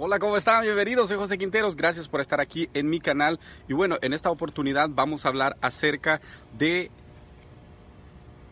Hola, ¿cómo están? Bienvenidos, soy José Quinteros, gracias por estar aquí en mi canal. Y bueno, en esta oportunidad vamos a hablar acerca de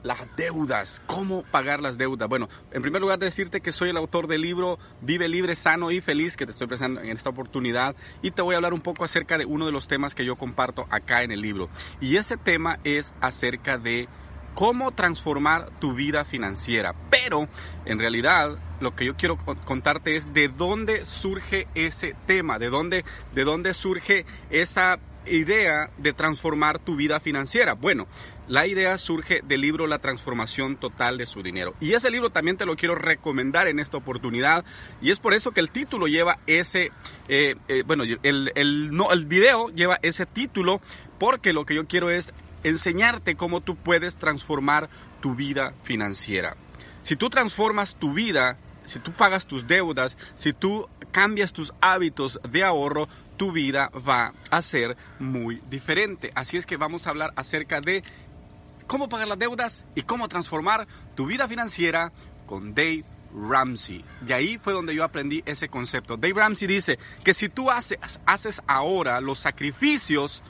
las deudas, cómo pagar las deudas. Bueno, en primer lugar decirte que soy el autor del libro Vive libre, sano y feliz que te estoy presentando en esta oportunidad y te voy a hablar un poco acerca de uno de los temas que yo comparto acá en el libro. Y ese tema es acerca de cómo transformar tu vida financiera. Pero en realidad lo que yo quiero contarte es de dónde surge ese tema, de dónde, de dónde surge esa idea de transformar tu vida financiera. Bueno, la idea surge del libro La transformación total de su dinero. Y ese libro también te lo quiero recomendar en esta oportunidad. Y es por eso que el título lleva ese, eh, eh, bueno, el, el, no, el video lleva ese título porque lo que yo quiero es enseñarte cómo tú puedes transformar tu vida financiera. Si tú transformas tu vida, si tú pagas tus deudas, si tú cambias tus hábitos de ahorro, tu vida va a ser muy diferente. Así es que vamos a hablar acerca de cómo pagar las deudas y cómo transformar tu vida financiera con Dave Ramsey. De ahí fue donde yo aprendí ese concepto. Dave Ramsey dice que si tú haces, haces ahora los sacrificios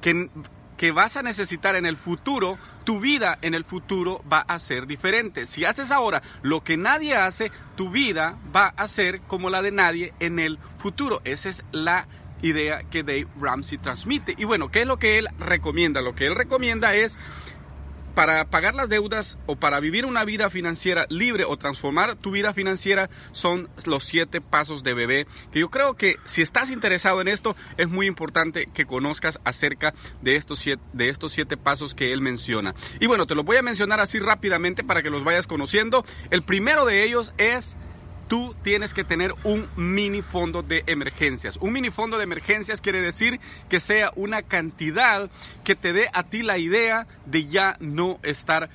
que que vas a necesitar en el futuro, tu vida en el futuro va a ser diferente. Si haces ahora lo que nadie hace, tu vida va a ser como la de nadie en el futuro. Esa es la idea que Dave Ramsey transmite. Y bueno, ¿qué es lo que él recomienda? Lo que él recomienda es para pagar las deudas o para vivir una vida financiera libre o transformar tu vida financiera son los siete pasos de bebé. Que yo creo que si estás interesado en esto, es muy importante que conozcas acerca de estos siete, de estos siete pasos que él menciona. Y bueno, te los voy a mencionar así rápidamente para que los vayas conociendo. El primero de ellos es tú tienes que tener un mini fondo de emergencias. Un mini fondo de emergencias quiere decir que sea una cantidad que te dé a ti la idea de ya no estar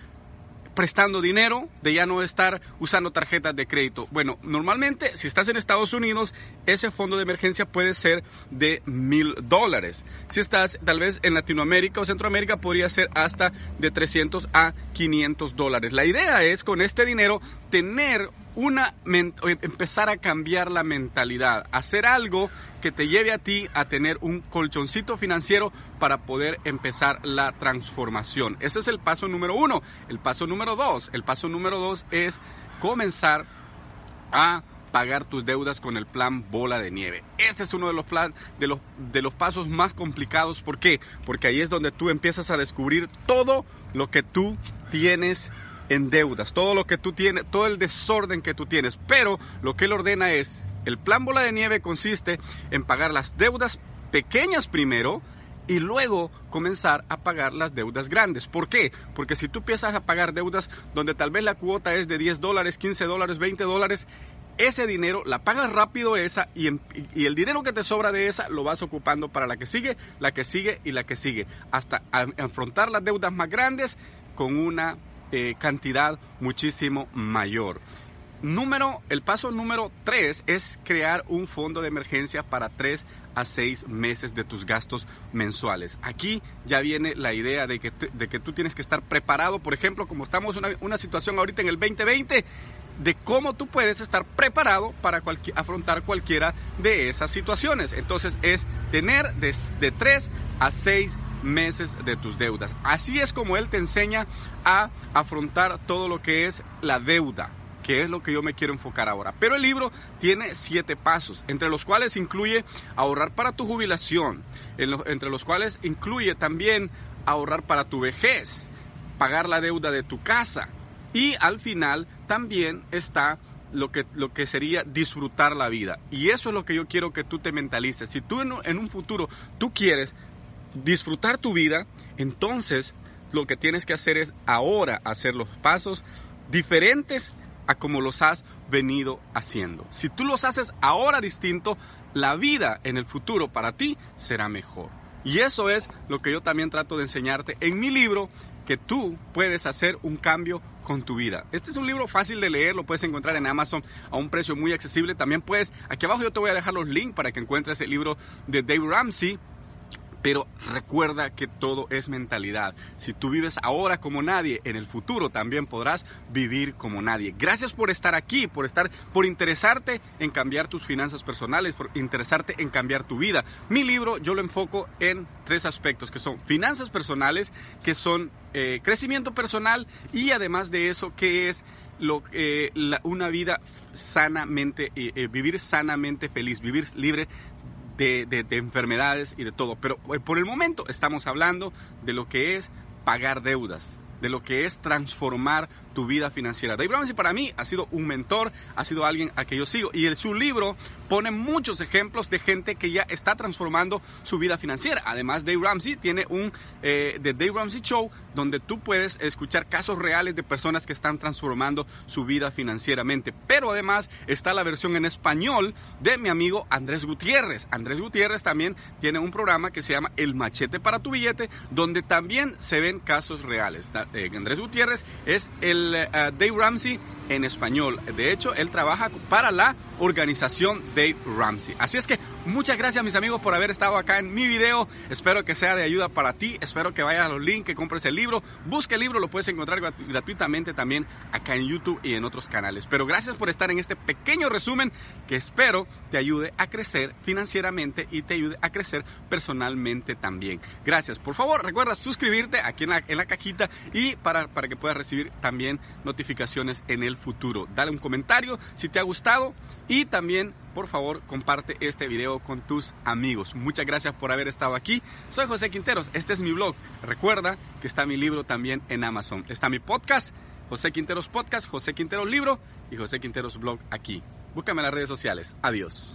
prestando dinero, de ya no estar usando tarjetas de crédito. Bueno, normalmente si estás en Estados Unidos, ese fondo de emergencia puede ser de mil dólares. Si estás tal vez en Latinoamérica o Centroamérica, podría ser hasta de 300 a 500 dólares. La idea es con este dinero tener una empezar a cambiar la mentalidad, hacer algo que te lleve a ti a tener un colchoncito financiero para poder empezar la transformación. Ese es el paso número uno. El paso número dos, el paso número dos es comenzar a pagar tus deudas con el plan bola de nieve. Este es uno de los, plan, de los, de los pasos más complicados. ¿Por qué? Porque ahí es donde tú empiezas a descubrir todo lo que tú tienes en deudas, todo lo que tú tienes, todo el desorden que tú tienes. Pero lo que él ordena es, el plan bola de nieve consiste en pagar las deudas pequeñas primero y luego comenzar a pagar las deudas grandes. ¿Por qué? Porque si tú empiezas a pagar deudas donde tal vez la cuota es de 10 dólares, 15 dólares, 20 dólares, ese dinero la pagas rápido esa y, y, el dinero que te sobra de esa lo vas ocupando para la que sigue, la que sigue y la que sigue, hasta afrontar las deudas más grandes con una eh, cantidad muchísimo mayor. Número, el paso número 3 es crear un fondo de emergencia para 3 a 6 meses de tus gastos mensuales. Aquí ya viene la idea de que, de que tú tienes que estar preparado, por ejemplo, como estamos en una, una situación ahorita en el 2020, de cómo tú puedes estar preparado para afrontar cualquiera de esas situaciones. Entonces es tener de, de 3 a 6 meses de tus deudas. Así es como Él te enseña a afrontar todo lo que es la deuda que es lo que yo me quiero enfocar ahora. Pero el libro tiene siete pasos, entre los cuales incluye ahorrar para tu jubilación, entre los cuales incluye también ahorrar para tu vejez, pagar la deuda de tu casa y al final también está lo que, lo que sería disfrutar la vida. Y eso es lo que yo quiero que tú te mentalices. Si tú en un futuro tú quieres disfrutar tu vida, entonces lo que tienes que hacer es ahora hacer los pasos diferentes a como los has venido haciendo. Si tú los haces ahora distinto, la vida en el futuro para ti será mejor. Y eso es lo que yo también trato de enseñarte en mi libro, que tú puedes hacer un cambio con tu vida. Este es un libro fácil de leer, lo puedes encontrar en Amazon a un precio muy accesible. También puedes, aquí abajo yo te voy a dejar los links para que encuentres el libro de Dave Ramsey Pero recuerda que todo es mentalidad. Si tú vives ahora como nadie, en el futuro también podrás vivir como nadie. Gracias por estar aquí, por estar, por interesarte en cambiar tus finanzas personales, por interesarte en cambiar tu vida. Mi libro yo lo enfoco en tres aspectos, que son finanzas personales, que son eh, crecimiento personal y además de eso, que es lo, eh, una vida sanamente, eh, vivir sanamente feliz, vivir libre de, enfermedades y de todo. Pero eh, por el momento estamos hablando de lo que es pagar deudas, de lo que es transformar tu vida financiera. Dave Ramsey para mí ha sido un mentor, ha sido alguien a que yo sigo y en su libro pone muchos ejemplos de gente que ya está transformando su vida financiera. Además, Dave Ramsey tiene un eh, The Dave Ramsey Show donde tú puedes escuchar casos reales de personas que están transformando su vida financieramente. Pero además está la versión en español de mi amigo Andrés Gutiérrez. Andrés Gutiérrez también tiene un programa que se llama El Machete para tu billete, donde también se ven casos reales. Eh, Andrés Gutiérrez es el eh, Dave Ramsey en español. De hecho, él trabaja para la organización Dave Ramsey. Así es que muchas gracias mis amigos por haber estado acá en mi video. Espero que sea de ayuda para ti. Espero que vayas a los links, que compres el libro. Busque el libro, lo puedes encontrar gratuitamente también acá en YouTube y en otros canales. Pero gracias por estar en este pequeño resumen que espero te ayude a crecer financieramente y te ayude a crecer personalmente también. Gracias. Por favor, recuerda suscribirte aquí en la, en la cajita y para, para que puedas recibir también notificaciones en el futuro. Dale un comentario si te ha gustado y también, por favor, comparte este video con tus amigos. Muchas gracias por haber estado aquí. Soy José Quinteros, este es mi blog. Recuerda que está mi libro también en Amazon. Está mi podcast, José Quinteros Podcast, José Quinteros Libro y José Quinteros Blog aquí. Búscame en las redes sociales. Adiós.